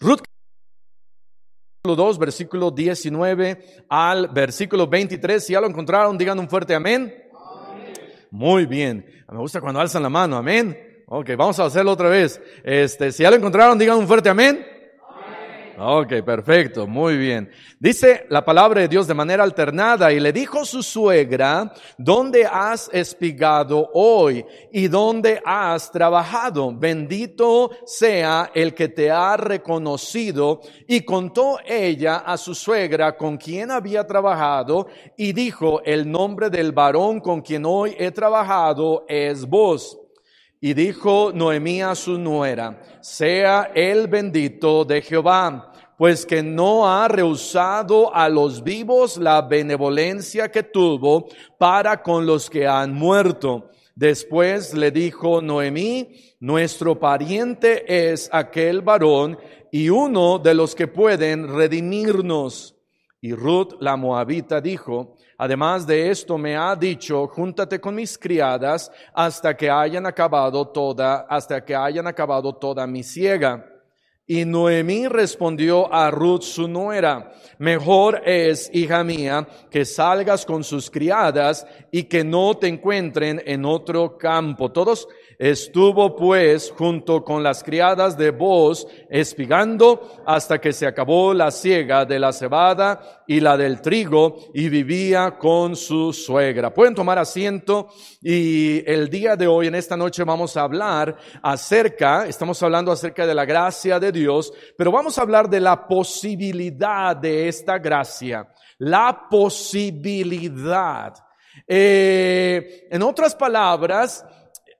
Ruth 2, versículo 19 al versículo 23. Si ya lo encontraron, digan un fuerte amén. Muy bien. Me gusta cuando alzan la mano. Amén. Ok, vamos a hacerlo otra vez. Este, si ya lo encontraron, digan un fuerte amén. Ok, perfecto, muy bien. Dice la palabra de Dios de manera alternada y le dijo su suegra, ¿dónde has espigado hoy y dónde has trabajado? Bendito sea el que te ha reconocido. Y contó ella a su suegra con quien había trabajado y dijo, el nombre del varón con quien hoy he trabajado es vos. Y dijo Noemí a su nuera, sea el bendito de Jehová, pues que no ha rehusado a los vivos la benevolencia que tuvo para con los que han muerto. Después le dijo Noemí, nuestro pariente es aquel varón y uno de los que pueden redimirnos. Y Ruth la moabita dijo, Además de esto me ha dicho, júntate con mis criadas hasta que hayan acabado toda, hasta que hayan acabado toda mi siega. Y Noemí respondió a Ruth su nuera, mejor es, hija mía, que salgas con sus criadas y que no te encuentren en otro campo. Todos Estuvo pues junto con las criadas de voz espigando hasta que se acabó la siega de la cebada y la del trigo y vivía con su suegra. Pueden tomar asiento y el día de hoy, en esta noche, vamos a hablar acerca, estamos hablando acerca de la gracia de Dios, pero vamos a hablar de la posibilidad de esta gracia. La posibilidad. Eh, en otras palabras,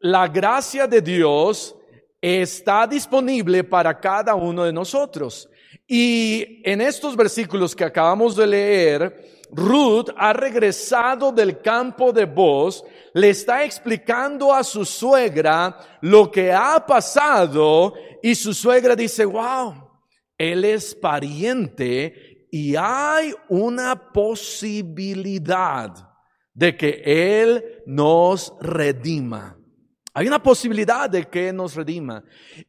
la gracia de Dios está disponible para cada uno de nosotros. Y en estos versículos que acabamos de leer, Ruth ha regresado del campo de voz, le está explicando a su suegra lo que ha pasado y su suegra dice, wow, él es pariente y hay una posibilidad de que él nos redima. Hay una posibilidad de que nos redima.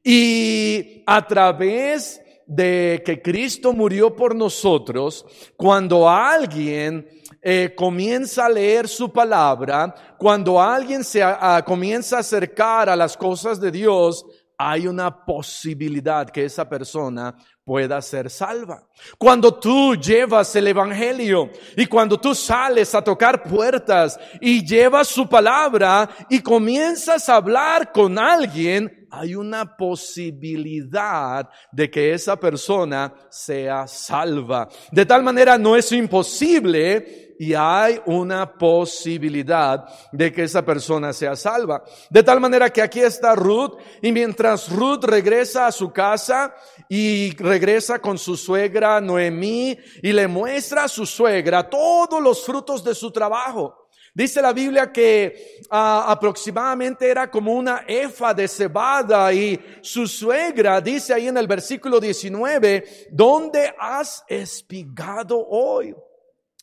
Y a través de que Cristo murió por nosotros, cuando alguien eh, comienza a leer su palabra, cuando alguien se comienza a acercar a las cosas de Dios, hay una posibilidad que esa persona pueda ser salva. Cuando tú llevas el Evangelio y cuando tú sales a tocar puertas y llevas su palabra y comienzas a hablar con alguien, hay una posibilidad de que esa persona sea salva. De tal manera no es imposible y hay una posibilidad de que esa persona sea salva. De tal manera que aquí está Ruth y mientras Ruth regresa a su casa y regresa con su suegra Noemí y le muestra a su suegra todos los frutos de su trabajo. Dice la Biblia que ah, aproximadamente era como una efa de cebada y su suegra dice ahí en el versículo 19, ¿dónde has espigado hoy?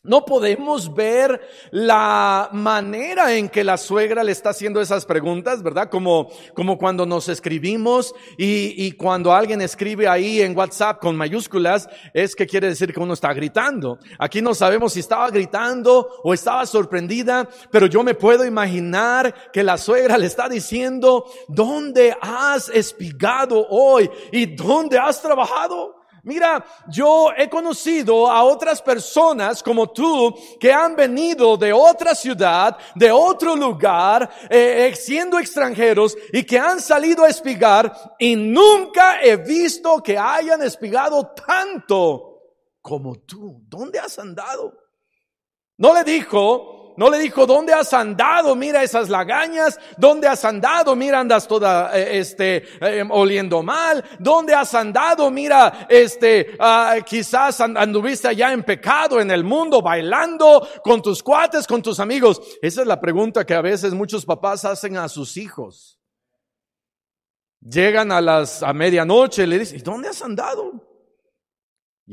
No podemos ver la manera en que la suegra le está haciendo esas preguntas, ¿verdad? Como, como cuando nos escribimos y, y cuando alguien escribe ahí en WhatsApp con mayúsculas, es que quiere decir que uno está gritando. Aquí no sabemos si estaba gritando o estaba sorprendida, pero yo me puedo imaginar que la suegra le está diciendo, ¿dónde has espigado hoy? ¿Y dónde has trabajado? Mira, yo he conocido a otras personas como tú que han venido de otra ciudad, de otro lugar, eh, eh, siendo extranjeros y que han salido a espigar y nunca he visto que hayan espigado tanto como tú. ¿Dónde has andado? No le dijo, no le dijo, ¿dónde has andado? Mira esas lagañas. ¿Dónde has andado? Mira, andas toda, eh, este, eh, oliendo mal. ¿Dónde has andado? Mira, este, ah, quizás anduviste allá en pecado en el mundo, bailando con tus cuates, con tus amigos. Esa es la pregunta que a veces muchos papás hacen a sus hijos. Llegan a las, a medianoche le dicen, ¿y dónde has andado?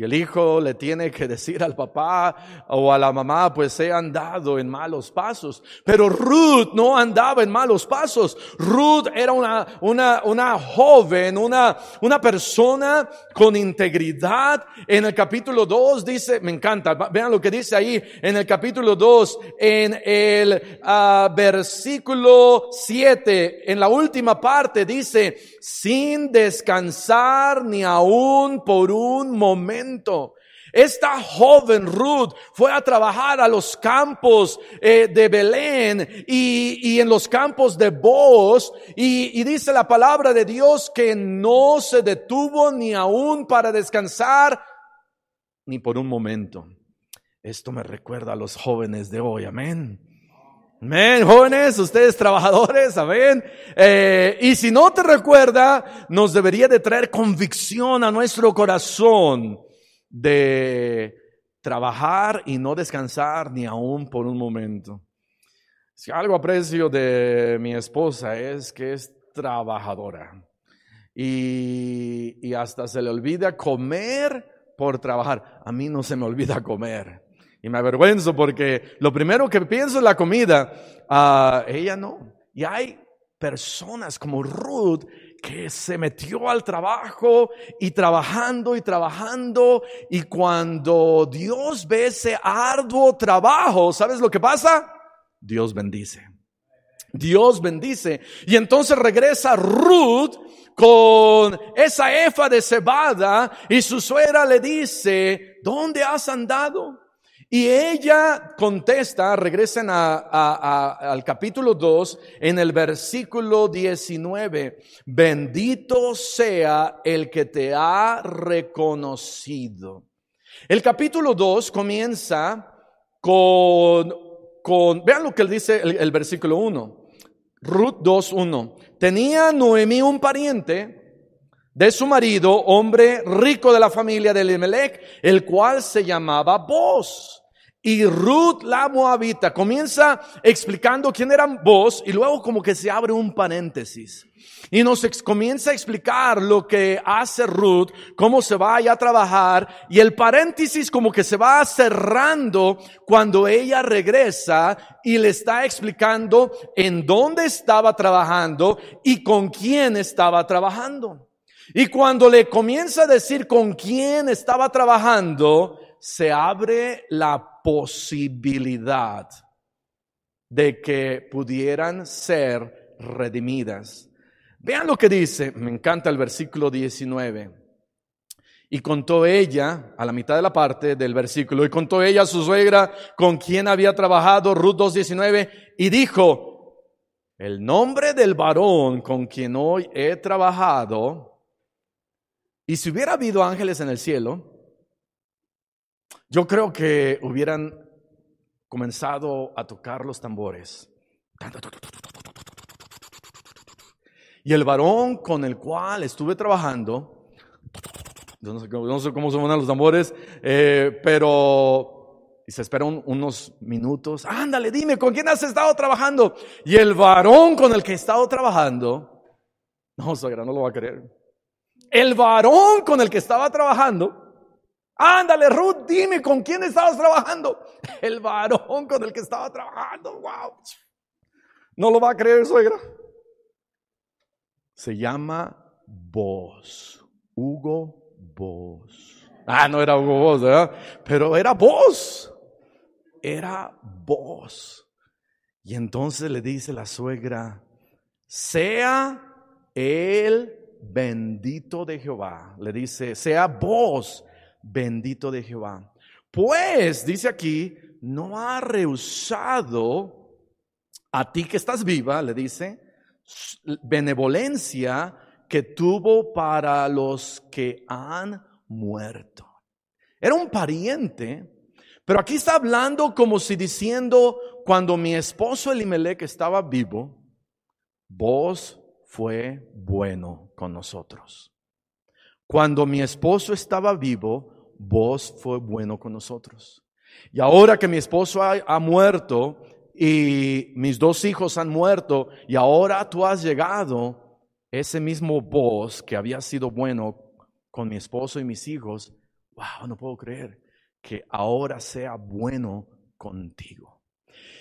Y el hijo le tiene que decir al papá o a la mamá, pues he andado en malos pasos. Pero Ruth no andaba en malos pasos. Ruth era una, una, una joven, una, una persona con integridad. En el capítulo 2 dice, me encanta, vean lo que dice ahí en el capítulo 2, en el uh, versículo 7, en la última parte dice, sin descansar ni aún por un momento. Esta joven Ruth fue a trabajar a los campos eh, de Belén y, y, en los campos de Boz y, dice la palabra de Dios que no se detuvo ni aún para descansar ni por un momento. Esto me recuerda a los jóvenes de hoy, amén. Amén, jóvenes, ustedes trabajadores, amén. Eh, y si no te recuerda, nos debería de traer convicción a nuestro corazón de trabajar y no descansar ni aún por un momento. Si algo aprecio de mi esposa es que es trabajadora y, y hasta se le olvida comer por trabajar. A mí no se me olvida comer. Y me avergüenzo porque lo primero que pienso es la comida. Uh, ella no. Y hay personas como Ruth que se metió al trabajo y trabajando y trabajando. Y cuando Dios ve ese arduo trabajo, ¿sabes lo que pasa? Dios bendice. Dios bendice. Y entonces regresa Ruth con esa efa de cebada y su suegra le dice, ¿dónde has andado? Y ella contesta, regresen a, al capítulo 2, en el versículo 19, bendito sea el que te ha reconocido. El capítulo 2 comienza con, con, vean lo que dice el, el versículo 1, Ruth 2.1, tenía Noemí un pariente de su marido, hombre rico de la familia de Elimelech, el cual se llamaba Boz. Y Ruth la Moabita comienza explicando quién eran vos y luego como que se abre un paréntesis. Y nos comienza a explicar lo que hace Ruth, cómo se va a trabajar y el paréntesis como que se va cerrando cuando ella regresa y le está explicando en dónde estaba trabajando y con quién estaba trabajando. Y cuando le comienza a decir con quién estaba trabajando, se abre la posibilidad de que pudieran ser redimidas. Vean lo que dice, me encanta el versículo 19. Y contó ella, a la mitad de la parte del versículo, y contó ella a su suegra con quien había trabajado, Ruth 2.19, y dijo, el nombre del varón con quien hoy he trabajado, y si hubiera habido ángeles en el cielo, yo creo que hubieran comenzado a tocar los tambores. Y el varón con el cual estuve trabajando, no sé, cómo suenan los tambores, eh, pero y se esperan unos minutos. Ándale, dime, ¿con quién has estado trabajando? Y el varón con el que he estado trabajando, no, suegra, no lo va a creer. El varón con el que estaba trabajando Ándale, Ruth, dime con quién estabas trabajando. El varón con el que estaba trabajando. Wow. No lo va a creer, suegra. Se llama Vos. Hugo Vos. Ah, no era Hugo Vos, ¿verdad? Pero era Vos. Era Vos. Y entonces le dice la suegra, sea el bendito de Jehová. Le dice, sea vos bendito de Jehová. Pues, dice aquí, no ha rehusado a ti que estás viva, le dice, benevolencia que tuvo para los que han muerto. Era un pariente, pero aquí está hablando como si diciendo, cuando mi esposo Elimelech estaba vivo, vos fue bueno con nosotros. Cuando mi esposo estaba vivo, vos fue bueno con nosotros. Y ahora que mi esposo ha, muerto y mis dos hijos han muerto y ahora tú has llegado, ese mismo vos que había sido bueno con mi esposo y mis hijos, wow, no puedo creer que ahora sea bueno contigo.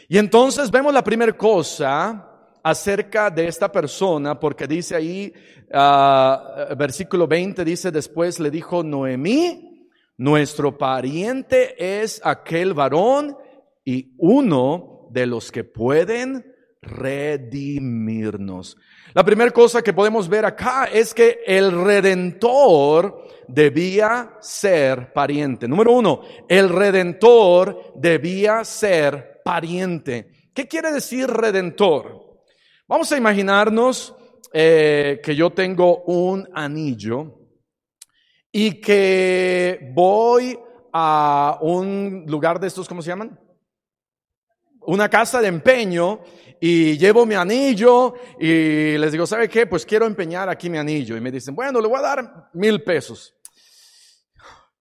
Y entonces vemos la primera cosa acerca de esta persona, porque dice ahí, uh, versículo 20, dice después le dijo Noemí, nuestro pariente es aquel varón y uno de los que pueden redimirnos. La primera cosa que podemos ver acá es que el redentor debía ser pariente. Número uno, el redentor debía ser pariente. ¿Qué quiere decir redentor? Vamos a imaginarnos eh, que yo tengo un anillo y que voy a un lugar de estos, ¿cómo se llaman? Una casa de empeño y llevo mi anillo y les digo, ¿sabe qué? Pues quiero empeñar aquí mi anillo. Y me dicen, bueno, le voy a dar mil pesos.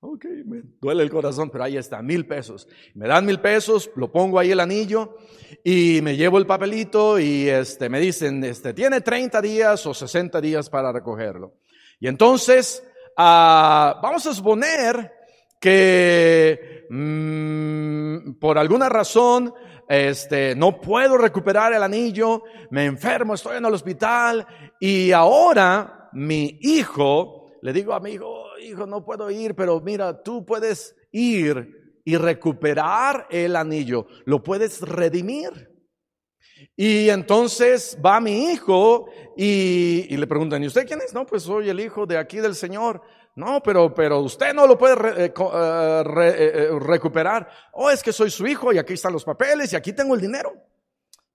Ok, me duele el corazón, pero ahí está, mil pesos. Me dan mil pesos, lo pongo ahí el anillo y me llevo el papelito y este, me dicen, este, tiene 30 días o 60 días para recogerlo. Y entonces, ah, vamos a suponer que mm, por alguna razón este, no puedo recuperar el anillo, me enfermo, estoy en el hospital y ahora mi hijo, le digo a mi hijo, hijo, no puedo ir, pero mira, tú puedes ir y recuperar el anillo, lo puedes redimir. Y entonces va mi hijo y, le preguntan, ¿y usted quién es? No, pues soy el hijo de aquí del Señor. No, pero, pero usted no lo puede eh, eh, eh, recuperar. Oh, es que soy su hijo y aquí están los papeles y aquí tengo el dinero.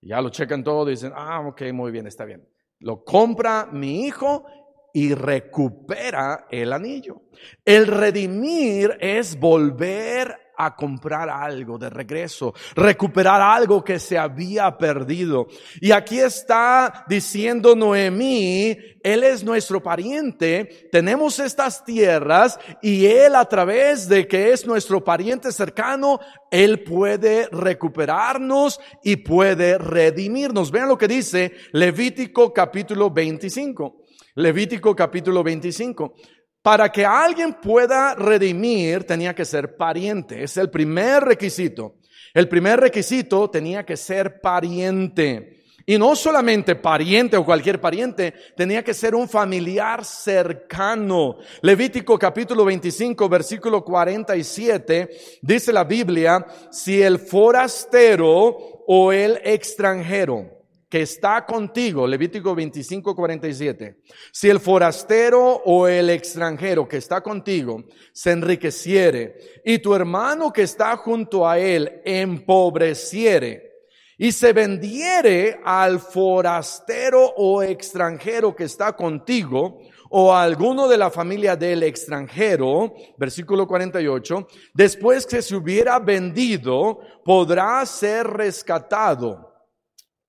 ya lo checan todo y dicen, ah, ok, muy bien, está bien. Lo compra mi hijo y recupera el anillo. El redimir es volver a comprar algo de regreso, recuperar algo que se había perdido. Y aquí está diciendo Noemí, Él es nuestro pariente, tenemos estas tierras y Él a través de que es nuestro pariente cercano, Él puede recuperarnos y puede redimirnos. Vean lo que dice Levítico capítulo 25. Levítico capítulo 25. Para que alguien pueda redimir tenía que ser pariente. Es el primer requisito. El primer requisito tenía que ser pariente. Y no solamente pariente o cualquier pariente, tenía que ser un familiar cercano. Levítico capítulo 25, versículo 47, dice la Biblia, si el forastero o el extranjero que está contigo, Levítico 25, 47, si el forastero o el extranjero que está contigo se enriqueciere y tu hermano que está junto a él empobreciere y se vendiere al forastero o extranjero que está contigo, o a alguno de la familia del extranjero, versículo 48, después que se hubiera vendido, podrá ser rescatado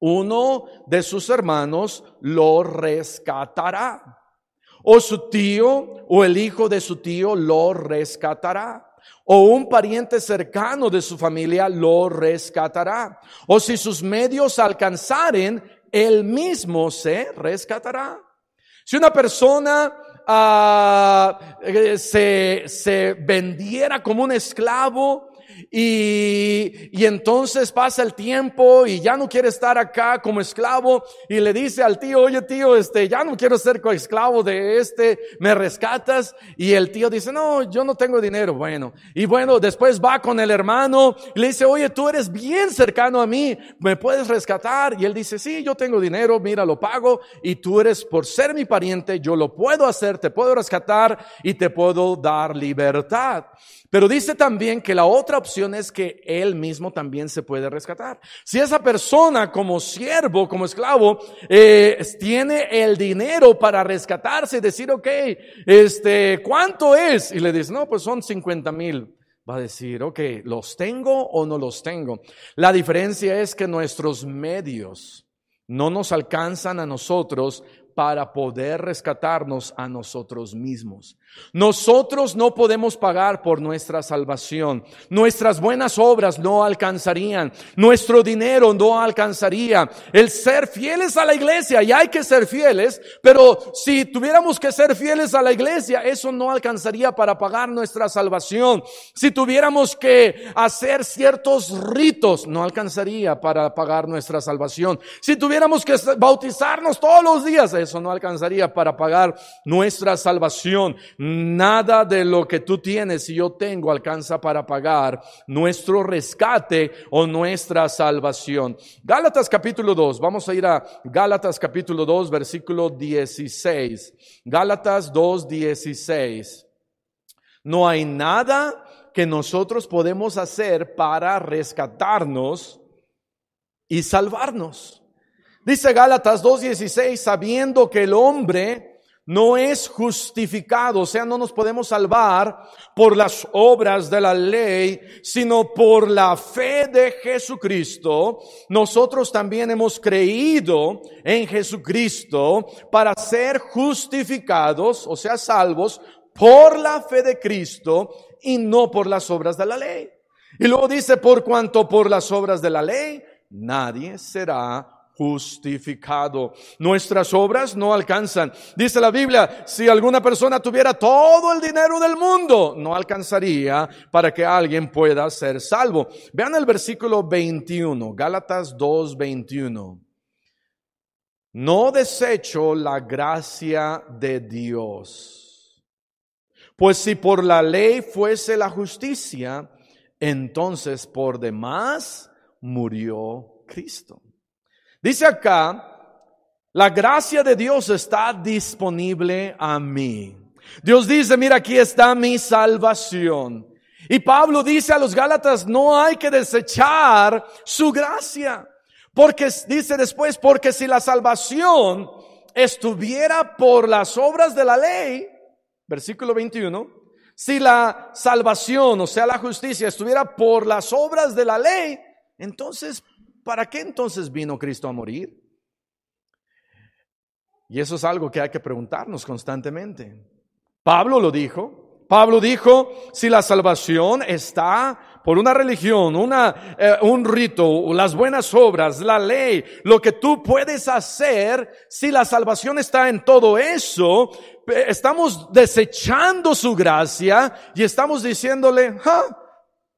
uno de sus hermanos lo rescatará. O su tío o el hijo de su tío lo rescatará. O un pariente cercano de su familia lo rescatará. O si sus medios alcanzaren, él mismo se rescatará. Si una persona ah, eh, se, se vendiera como un esclavo y, y, entonces pasa el tiempo y ya no quiere estar acá como esclavo y le dice al tío, oye tío, este, ya no quiero ser esclavo de este, me rescatas. Y el tío dice, no, yo no tengo dinero. Bueno, y bueno, después va con el hermano y le dice, oye, tú eres bien cercano a mí, ¿me puedes rescatar? Y él dice, sí, yo tengo dinero, mira, lo pago y tú eres por ser mi pariente, yo lo puedo hacer, te puedo rescatar y te puedo dar libertad. Pero dice también que la otra opción es que él mismo también se puede rescatar. Si esa persona como siervo, como esclavo, eh, tiene el dinero para rescatarse y decir, ok, este, ¿cuánto es? Y le dice, no, pues son 50 mil. Va a decir, ok, ¿los tengo o no los tengo? La diferencia es que nuestros medios no nos alcanzan a nosotros para poder rescatarnos a nosotros mismos. Nosotros no podemos pagar por nuestra salvación. Nuestras buenas obras no alcanzarían. Nuestro dinero no alcanzaría. El ser fieles a la iglesia, y hay que ser fieles, pero si tuviéramos que ser fieles a la iglesia, eso no alcanzaría para pagar nuestra salvación. Si tuviéramos que hacer ciertos ritos, no alcanzaría para pagar nuestra salvación. Si tuviéramos que bautizarnos todos los días, eso no alcanzaría para pagar nuestra salvación. Nada de lo que tú tienes y yo tengo alcanza para pagar nuestro rescate o nuestra salvación. Gálatas capítulo 2, vamos a ir a Gálatas capítulo 2, versículo 16. Gálatas 2, 16. No hay nada que nosotros podemos hacer para rescatarnos y salvarnos. Dice Gálatas 2.16, sabiendo que el hombre no es justificado, o sea, no nos podemos salvar por las obras de la ley, sino por la fe de Jesucristo. Nosotros también hemos creído en Jesucristo para ser justificados, o sea, salvos, por la fe de Cristo y no por las obras de la ley. Y luego dice, por cuanto por las obras de la ley, nadie será justificado. Nuestras obras no alcanzan. Dice la Biblia, si alguna persona tuviera todo el dinero del mundo, no alcanzaría para que alguien pueda ser salvo. Vean el versículo 21, Gálatas 2, 21. No desecho la gracia de Dios. Pues si por la ley fuese la justicia, entonces por demás murió Cristo. Dice acá, la gracia de Dios está disponible a mí. Dios dice, mira, aquí está mi salvación. Y Pablo dice a los Gálatas, no hay que desechar su gracia. Porque dice después, porque si la salvación estuviera por las obras de la ley, versículo 21, si la salvación, o sea, la justicia, estuviera por las obras de la ley, entonces ¿para qué entonces vino Cristo a morir? Y eso es algo que hay que preguntarnos constantemente. Pablo lo dijo. Pablo dijo, si la salvación está por una religión, una, eh, un rito, las buenas obras, la ley, lo que tú puedes hacer, si la salvación está en todo eso, estamos desechando su gracia y estamos diciéndole,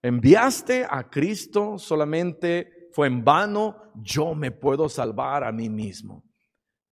enviaste a Cristo solamente fue en vano, yo me puedo salvar a mí mismo.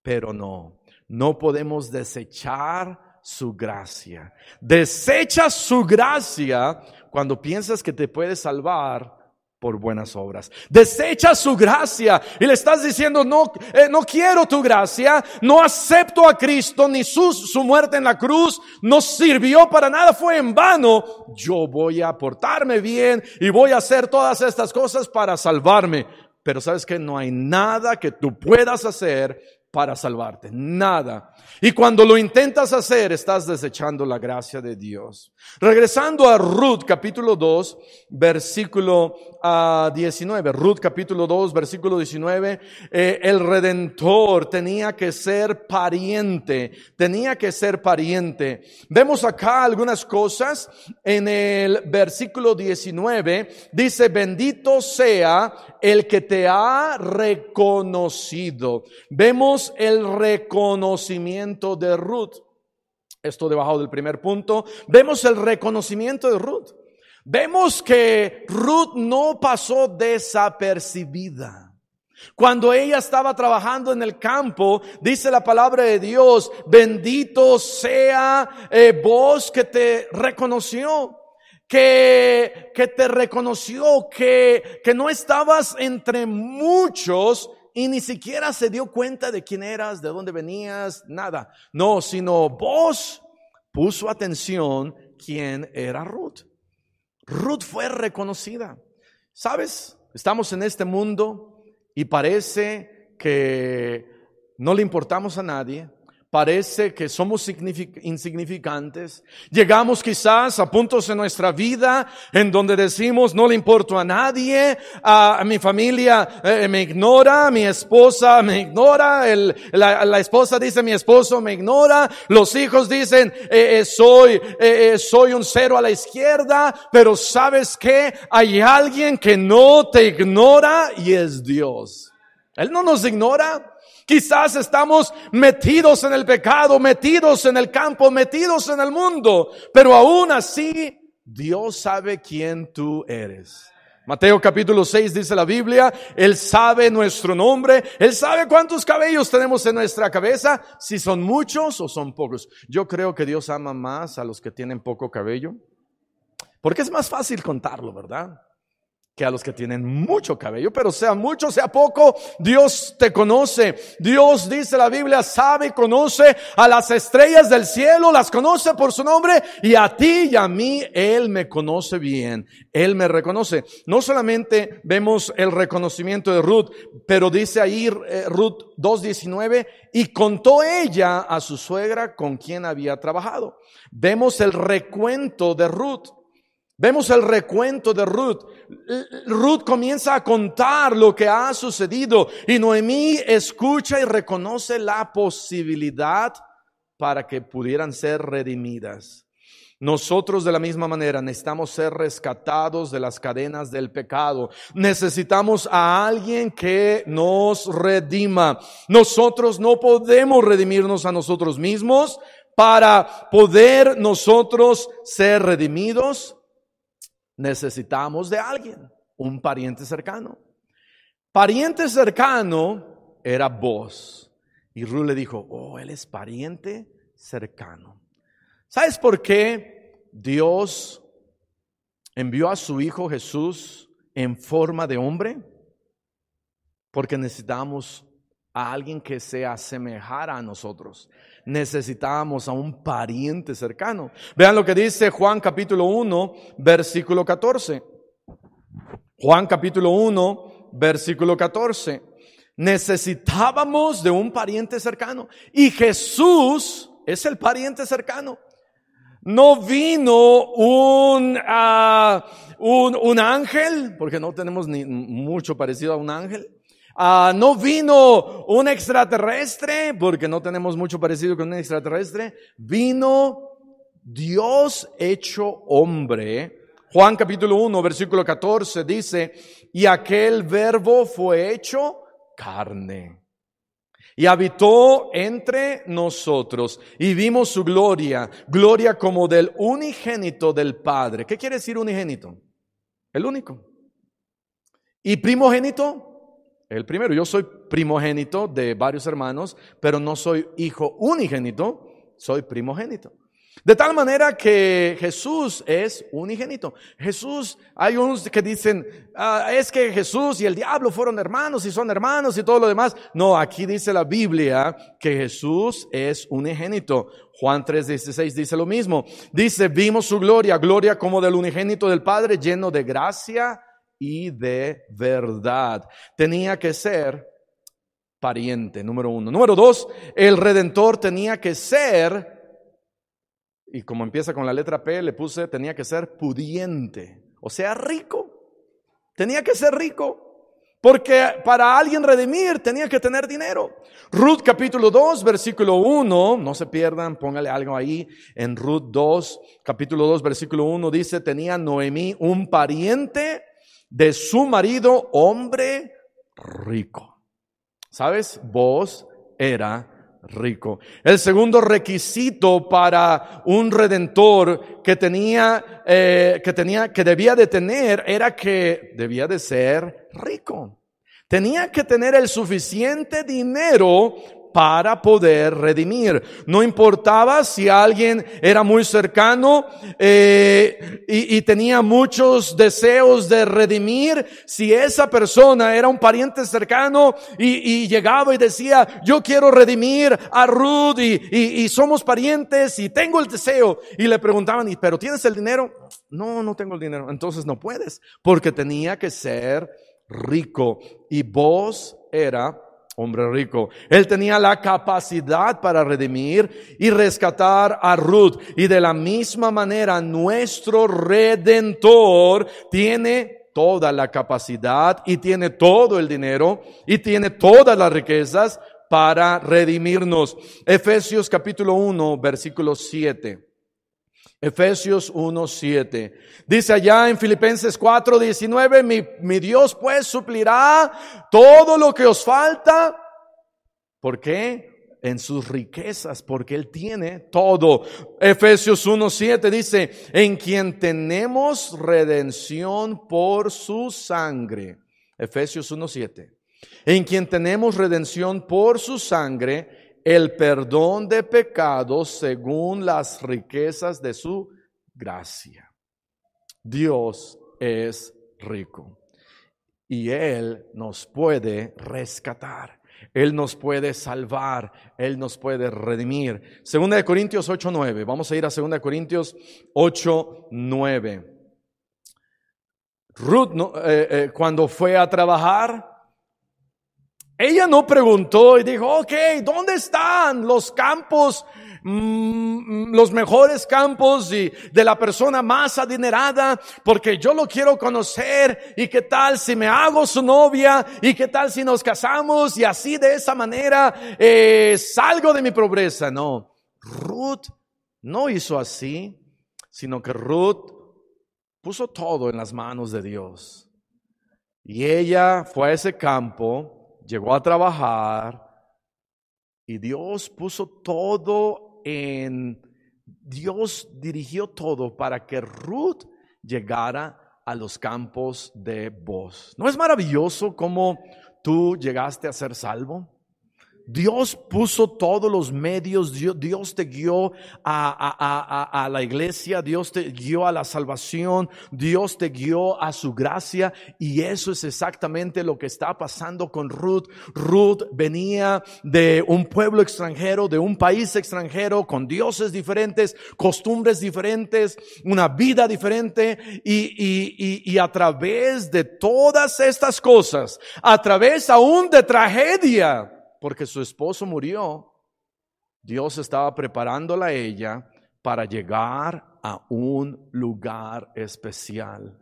Pero no, no podemos desechar su gracia. Desecha su gracia cuando piensas que te puedes salvar por buenas obras. Desecha su gracia y le estás diciendo, no, eh, no quiero tu gracia, no acepto a Cristo, ni su, su muerte en la cruz no sirvió para nada, fue en vano. Yo voy a portarme bien y voy a hacer todas estas cosas para salvarme. Pero sabes que no hay nada que tú puedas hacer para salvarte. Nada. Y cuando lo intentas hacer, estás desechando la gracia de Dios. Regresando a Ruth capítulo 2, versículo 19. Ah, Ruth capítulo 2, versículo 19. Eh, el redentor tenía que ser pariente. Tenía que ser pariente. Vemos acá algunas cosas. En el versículo 19 dice, bendito sea el que te ha reconocido. Vemos el reconocimiento de Ruth. Esto debajo del primer punto. Vemos el reconocimiento de Ruth. Vemos que Ruth no pasó desapercibida. Cuando ella estaba trabajando en el campo, dice la palabra de Dios, bendito sea eh, vos que te reconoció, que, que te reconoció, que, que no estabas entre muchos y ni siquiera se dio cuenta de quién eras, de dónde venías, nada. No, sino vos puso atención quién era Ruth. Ruth fue reconocida. ¿Sabes? Estamos en este mundo y parece que no le importamos a nadie, parece que somos insignificantes. Llegamos quizás a puntos en nuestra vida en donde decimos, no le importo a nadie, a, mi familia eh, me ignora, mi esposa me ignora, la, esposa dice, mi esposo me ignora, los hijos dicen, eh, eh, soy, soy un cero a la izquierda, pero sabes que hay alguien que no te ignora y es Dios. Él no nos ignora. Quizás estamos metidos en el pecado, metidos en el campo, metidos en el mundo, pero aún así Dios sabe quién tú eres. Mateo capítulo 6 dice la Biblia, Él sabe nuestro nombre, Él sabe cuántos cabellos tenemos en nuestra cabeza, si son muchos o son pocos. Yo creo que Dios ama más a los que tienen poco cabello, porque es más fácil contarlo, ¿verdad? Que a los que tienen mucho cabello, pero sea mucho, sea poco, Dios te conoce. Dios, dice la Biblia, sabe y conoce a las estrellas del cielo, las conoce por su nombre y a ti y a mí Él me conoce bien, Él me reconoce. No solamente vemos el reconocimiento de Ruth, pero dice ahí eh, Ruth 2.19, y contó ella a su suegra con quien había trabajado. Vemos el recuento de Ruth. Vemos el recuento de Ruth. Ruth comienza a contar lo que ha sucedido y Noemí escucha y reconoce la posibilidad para que pudieran ser redimidas. Nosotros de la misma manera necesitamos ser rescatados de las cadenas del pecado. Necesitamos a alguien que nos redima. Nosotros no podemos redimirnos a nosotros mismos. Para poder nosotros ser redimidos, necesitamos de alguien, un pariente cercano. Pariente cercano era vos. Y Ruth le dijo, oh, él es pariente cercano. ¿Sabes por qué Dios envió a su Hijo Jesús en forma de hombre? Porque necesitamos a alguien que se asemejara a nosotros. Necesitábamos a un pariente cercano. Vean lo que dice Juan capítulo 1, versículo 14. Juan capítulo 1, versículo 14. Necesitábamos de un pariente cercano. Y Jesús es el pariente cercano. No vino un, uh, un, un, ángel, porque no tenemos ni mucho parecido a un ángel. Ah, no vino un extraterrestre, porque no tenemos mucho parecido con un extraterrestre. Vino Dios hecho hombre. Juan capítulo 1, versículo 14 dice, y aquel verbo fue hecho carne. Y habitó entre nosotros y vimos su gloria, gloria como del unigénito del Padre. ¿Qué quiere decir unigénito? El único. ¿Y primogénito? El primero, yo soy primogénito de varios hermanos, pero no soy hijo unigénito, soy primogénito. De tal manera que Jesús es unigénito. Jesús, hay unos que dicen, ah, es que Jesús y el diablo fueron hermanos y son hermanos y todo lo demás. No, aquí dice la Biblia que Jesús es unigénito. Juan 3:16 dice lo mismo. Dice, vimos su gloria, gloria como del unigénito del Padre, lleno de gracia y de verdad. Tenía que ser pariente, número uno. Número dos, el redentor tenía que ser, y como empieza con la letra P, le puse, tenía que ser pudiente, o sea, rico. Tenía que ser rico. Porque para alguien redimir tenía que tener dinero. Ruth capítulo 2, versículo 1, no se pierdan, póngale algo ahí. En Ruth 2, capítulo 2, versículo 1 dice, tenía Noemí un pariente de su marido, hombre rico. ¿Sabes? Vos era rico. El segundo requisito para un redentor que tenía, eh, que tenía, que debía de tener era que debía de ser rico. Tenía que tener el suficiente dinero para poder redimir. No importaba si alguien era muy cercano eh, y, tenía muchos deseos de redimir, si esa persona era un pariente cercano y, llegaba y decía, yo quiero redimir a Ruth y, y, somos parientes y tengo el deseo. Y le preguntaban, ¿pero tienes el dinero? No, no tengo el dinero. Entonces no puedes, porque tenía que ser rico. Y vos era hombre rico. Él tenía la capacidad para redimir y rescatar a Ruth. Y de la misma manera, nuestro redentor tiene toda la capacidad y tiene todo el dinero y tiene todas las riquezas para redimirnos. Efesios capítulo 1, versículo 7. Efesios 1, 7. Dice allá en Filipenses 4, 19, mi, mi Dios pues suplirá todo lo que os falta. ¿Por qué? En sus riquezas, porque Él tiene todo. Efesios 1, 7 dice, en quien tenemos redención por su sangre. Efesios 1, 7. En quien tenemos redención por su sangre el perdón de pecados según las riquezas de su gracia. Dios es rico y Él nos puede rescatar. Él nos puede salvar, Él nos puede redimir. Segunda de Corintios 8:9. Vamos a ir a Segunda de Corintios 8:9. Ruth eh, eh, cuando fue a trabajar, ella no preguntó y dijo, ok, ¿dónde están los campos, mm, los mejores campos y de la persona más adinerada? Porque yo lo quiero conocer y qué tal si me hago su novia y qué tal si nos casamos y así de esa manera eh, salgo de mi pobreza. No, Ruth no hizo así, sino que Ruth puso todo en las manos de Dios. Y ella fue a ese campo llegó a trabajar y Dios puso todo en, Dios dirigió todo para que Ruth llegara a los campos de voz. ¿No es maravilloso cómo tú llegaste a ser salvo? Dios puso todos los medios, Dios, te guió a, la iglesia, Dios te guió a la salvación, Dios te guió a su gracia y eso es exactamente lo que está pasando con Ruth. Ruth venía de un pueblo extranjero, de un país extranjero, con dioses diferentes, costumbres diferentes, una vida diferente y, a través de todas estas cosas, a través aún de tragedia, porque su esposo murió, Dios estaba preparándola a ella para llegar a un lugar especial.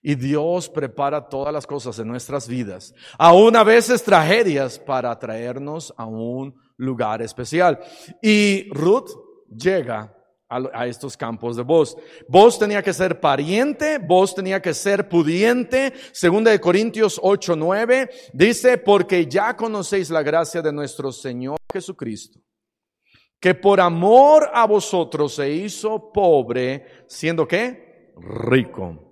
Y Dios prepara todas las cosas en nuestras vidas, aún a veces tragedias, para traernos a un lugar especial. Y Ruth llega a, estos campos de voz. Vos tenía que ser pariente, vos tenía que ser pudiente. Segunda de Corintios 8, 9 dice, porque ya conocéis la gracia de nuestro Señor Jesucristo, que por amor a vosotros se hizo pobre, siendo qué? Rico.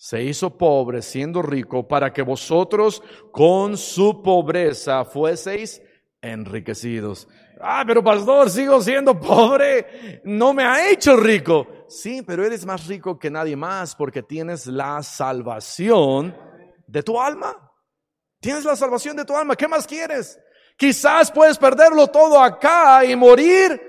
Se hizo pobre siendo rico para que vosotros con su pobreza fueseis enriquecidos. Ah, pero pastor, sigo siendo pobre. No me ha hecho rico. Sí, pero eres más rico que nadie más porque tienes la salvación de tu alma. Tienes la salvación de tu alma. ¿Qué más quieres? Quizás puedes perderlo todo acá y morir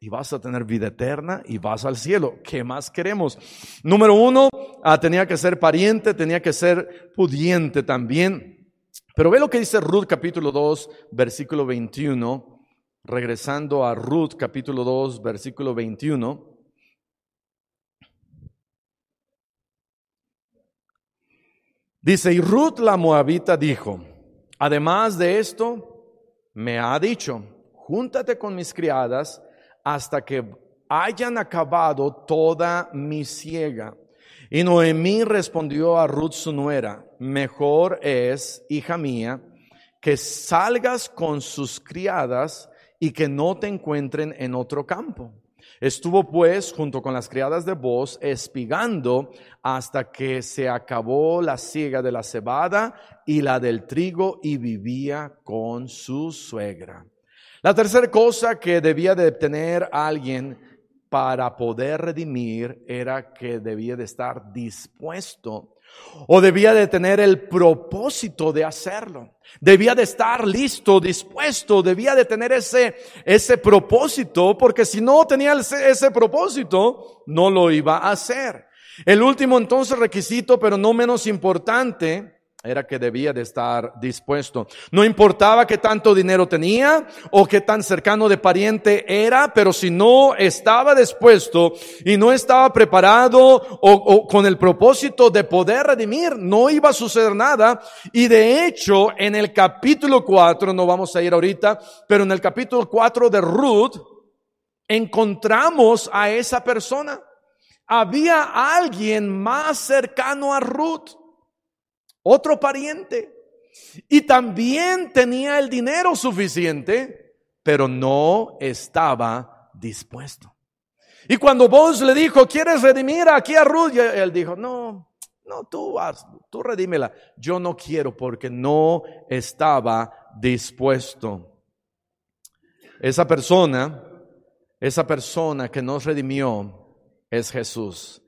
y vas a tener vida eterna y vas al cielo. ¿Qué más queremos? Número uno, ah, tenía que ser pariente, tenía que ser pudiente también. Pero ve lo que dice Ruth capítulo 2, versículo 21 regresando a Ruth capítulo 2, versículo 21. Dice, y Ruth la moabita dijo, además de esto, me ha dicho, júntate con mis criadas hasta que hayan acabado toda mi siega. Y Noemí respondió a Ruth su nuera, mejor es, hija mía, que salgas con sus criadas y que no te encuentren en otro campo. Estuvo pues junto con las criadas de voz espigando hasta que se acabó la siega de la cebada y la del trigo y vivía con su suegra. La tercera cosa que debía de tener alguien para poder redimir era que debía de estar dispuesto o debía de tener el propósito de hacerlo. Debía de estar listo, dispuesto, debía de tener ese, ese propósito, porque si no tenía ese, ese propósito, no lo iba a hacer. El último entonces requisito, pero no menos importante, era que debía de estar dispuesto. No importaba qué tanto dinero tenía o qué tan cercano de pariente era, pero si no estaba dispuesto y no estaba preparado o, con el propósito de poder redimir, no iba a suceder nada. Y de hecho, en el capítulo 4, no vamos a ir ahorita, pero en el capítulo 4 de Ruth, encontramos a esa persona. Había alguien más cercano a Ruth otro pariente. Y también tenía el dinero suficiente, pero no estaba dispuesto. Y cuando vos le dijo, ¿quieres redimir aquí a Ruth? él dijo, no, no, tú haz, tú redímela. Yo no quiero porque no estaba dispuesto. Esa persona, esa persona que nos redimió es Jesús.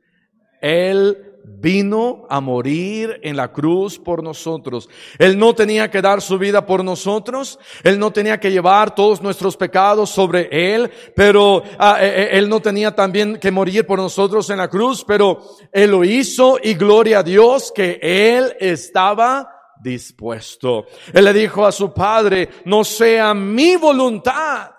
Él vino a morir en la cruz por nosotros. Él no tenía que dar su vida por nosotros, Él no tenía que llevar todos nuestros pecados sobre Él, pero ah, eh, eh, Él no tenía también que morir por nosotros en la cruz, pero Él lo hizo y gloria a Dios que Él estaba dispuesto. Él le dijo a su padre, no sea mi voluntad,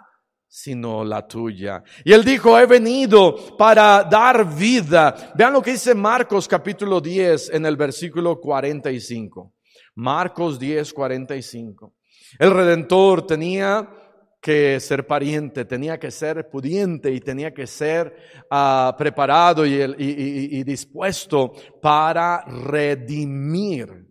sino la tuya. Y él dijo, he venido para dar vida. Vean lo que dice Marcos capítulo 10 en el versículo 45. Marcos 10, 45. El Redentor tenía que ser pariente, tenía que ser pudiente y tenía que ser ah, preparado y, y dispuesto para redimir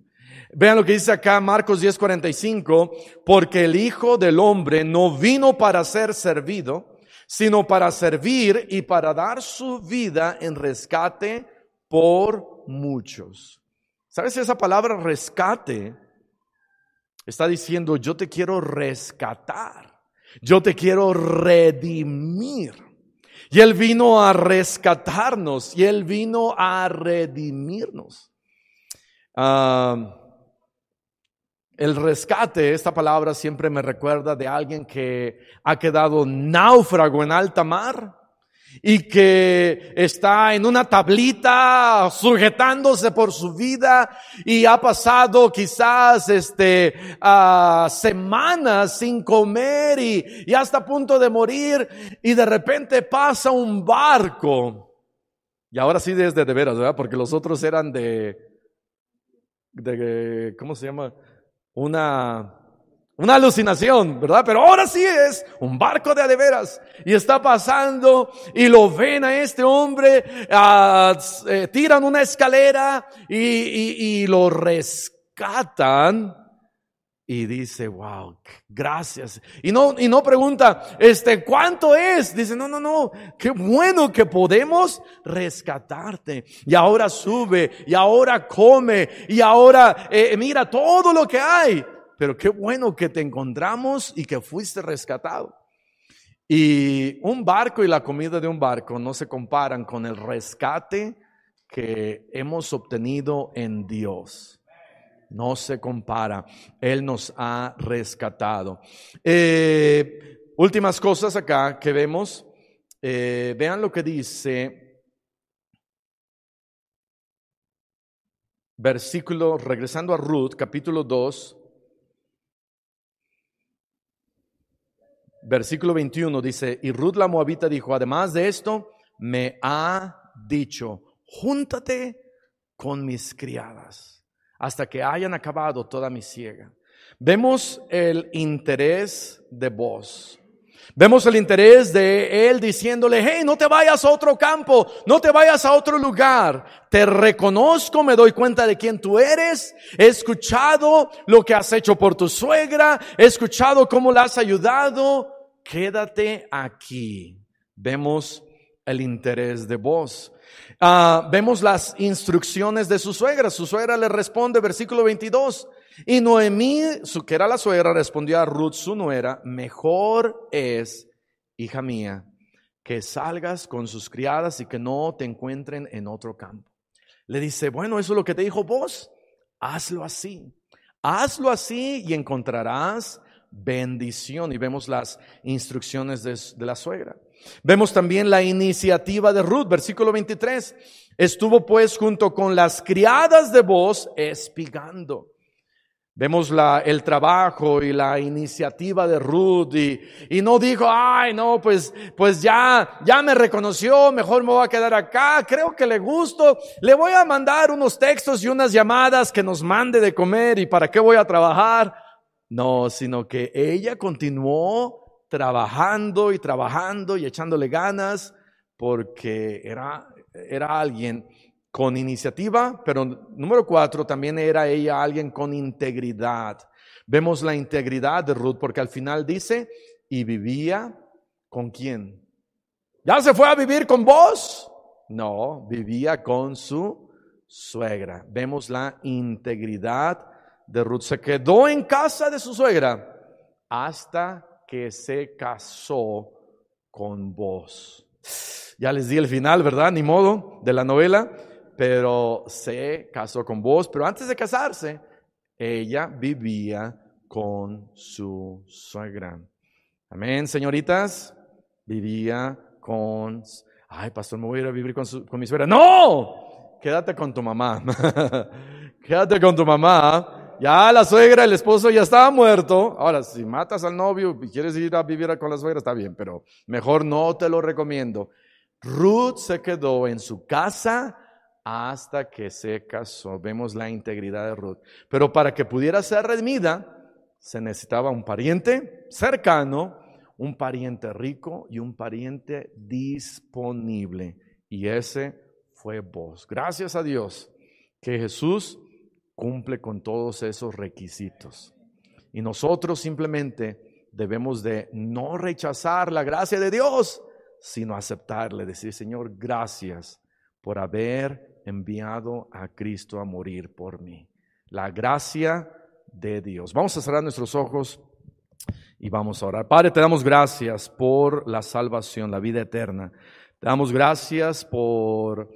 Vean lo que dice acá Marcos 10:45, porque el Hijo del Hombre no vino para ser servido, sino para servir y para dar su vida en rescate por muchos. ¿Sabes esa palabra rescate? Está diciendo, yo te quiero rescatar, yo te quiero redimir. Y Él vino a rescatarnos y Él vino a redimirnos. Ah, el rescate, esta palabra siempre me recuerda de alguien que ha quedado náufrago en alta mar y que está en una tablita sujetándose por su vida y ha pasado quizás este semanas sin comer y, y hasta a punto de morir y de repente pasa un barco y ahora sí desde de veras, ¿verdad? Porque los otros eran de de ¿cómo se llama? Una, una alucinación, ¿verdad? Pero ahora sí es un barco de adeveras. Y está pasando y lo ven a este hombre, uh, tiran una escalera y, y lo rescatan y dice, wow, gracias. Y no, y no pregunta, este, ¿cuánto es? Dice, no, no, no, qué bueno que podemos rescatarte. Y ahora sube, y ahora come, y ahora eh, mira todo lo que hay. Pero qué bueno que te encontramos y que fuiste rescatado. Y un barco y la comida de un barco no se comparan con el rescate que hemos obtenido en Dios no se compara. Él nos ha rescatado. Eh, últimas cosas acá que vemos. Eh, vean lo que dice versículo, regresando a Ruth, capítulo 2, versículo 21 dice, y Ruth la Moabita dijo, además de esto, me ha dicho, júntate con mis criadas hasta que hayan acabado toda mi ciega. Vemos el interés de vos. Vemos el interés de él diciéndole, hey, no te vayas a otro campo, no te vayas a otro lugar. Te reconozco, me doy cuenta de quién tú eres. He escuchado lo que has hecho por tu suegra, he escuchado cómo la has ayudado. quédate aquí. Vemos el interés de vos. Ah, vemos las instrucciones de su suegra. Su suegra le responde, versículo 22. Y Noemí, su, que era la suegra, respondió a Ruth, su nuera, mejor es, hija mía, que salgas con sus criadas y que no te encuentren en otro campo. Le dice, bueno, eso es lo que te dijo vos, hazlo así. Hazlo así y encontrarás bendición. Y vemos las instrucciones de, la suegra. Vemos también la iniciativa de Ruth, versículo 23. Estuvo pues junto con las criadas de voz espigando. Vemos la, el trabajo y la iniciativa de Ruth y, y, no dijo, ay, no, pues, pues ya, ya me reconoció, mejor me voy a quedar acá, creo que le gusto, le voy a mandar unos textos y unas llamadas que nos mande de comer y para qué voy a trabajar. No, sino que ella continuó trabajando y trabajando y echándole ganas porque era, era alguien con iniciativa, pero número cuatro, también era ella alguien con integridad. Vemos la integridad de Ruth porque al final dice, y vivía con quién. ¿Ya se fue a vivir con vos? No, vivía con su suegra. Vemos la integridad de Ruth. Se quedó en casa de su suegra hasta que se casó con vos. Ya les di el final, ¿verdad? Ni modo de la novela pero se casó con vos, pero antes de casarse, ella vivía con su suegra. Amén, señoritas, vivía con... Ay, pastor, me voy a ir a vivir con, con mi suegra. No, quédate con tu mamá. quédate con tu mamá. Ya la suegra, el esposo ya estaba muerto. Ahora, si matas al novio y quieres ir a vivir con la suegra, está bien, pero mejor no te lo recomiendo. Ruth se quedó en su casa hasta que se casó. Vemos la integridad de Ruth. Pero para que pudiera ser redimida, se necesitaba un pariente cercano, un pariente rico y un pariente disponible. Y ese fue vos. Gracias a Dios que Jesús cumple con todos esos requisitos. Y nosotros simplemente debemos de no rechazar la gracia de Dios, sino aceptarle, decir, Señor, gracias por haber enviado a Cristo a morir por mí. La gracia de Dios. Vamos a cerrar nuestros ojos y vamos a orar. Padre, te damos gracias por la salvación, la vida eterna. Te damos gracias por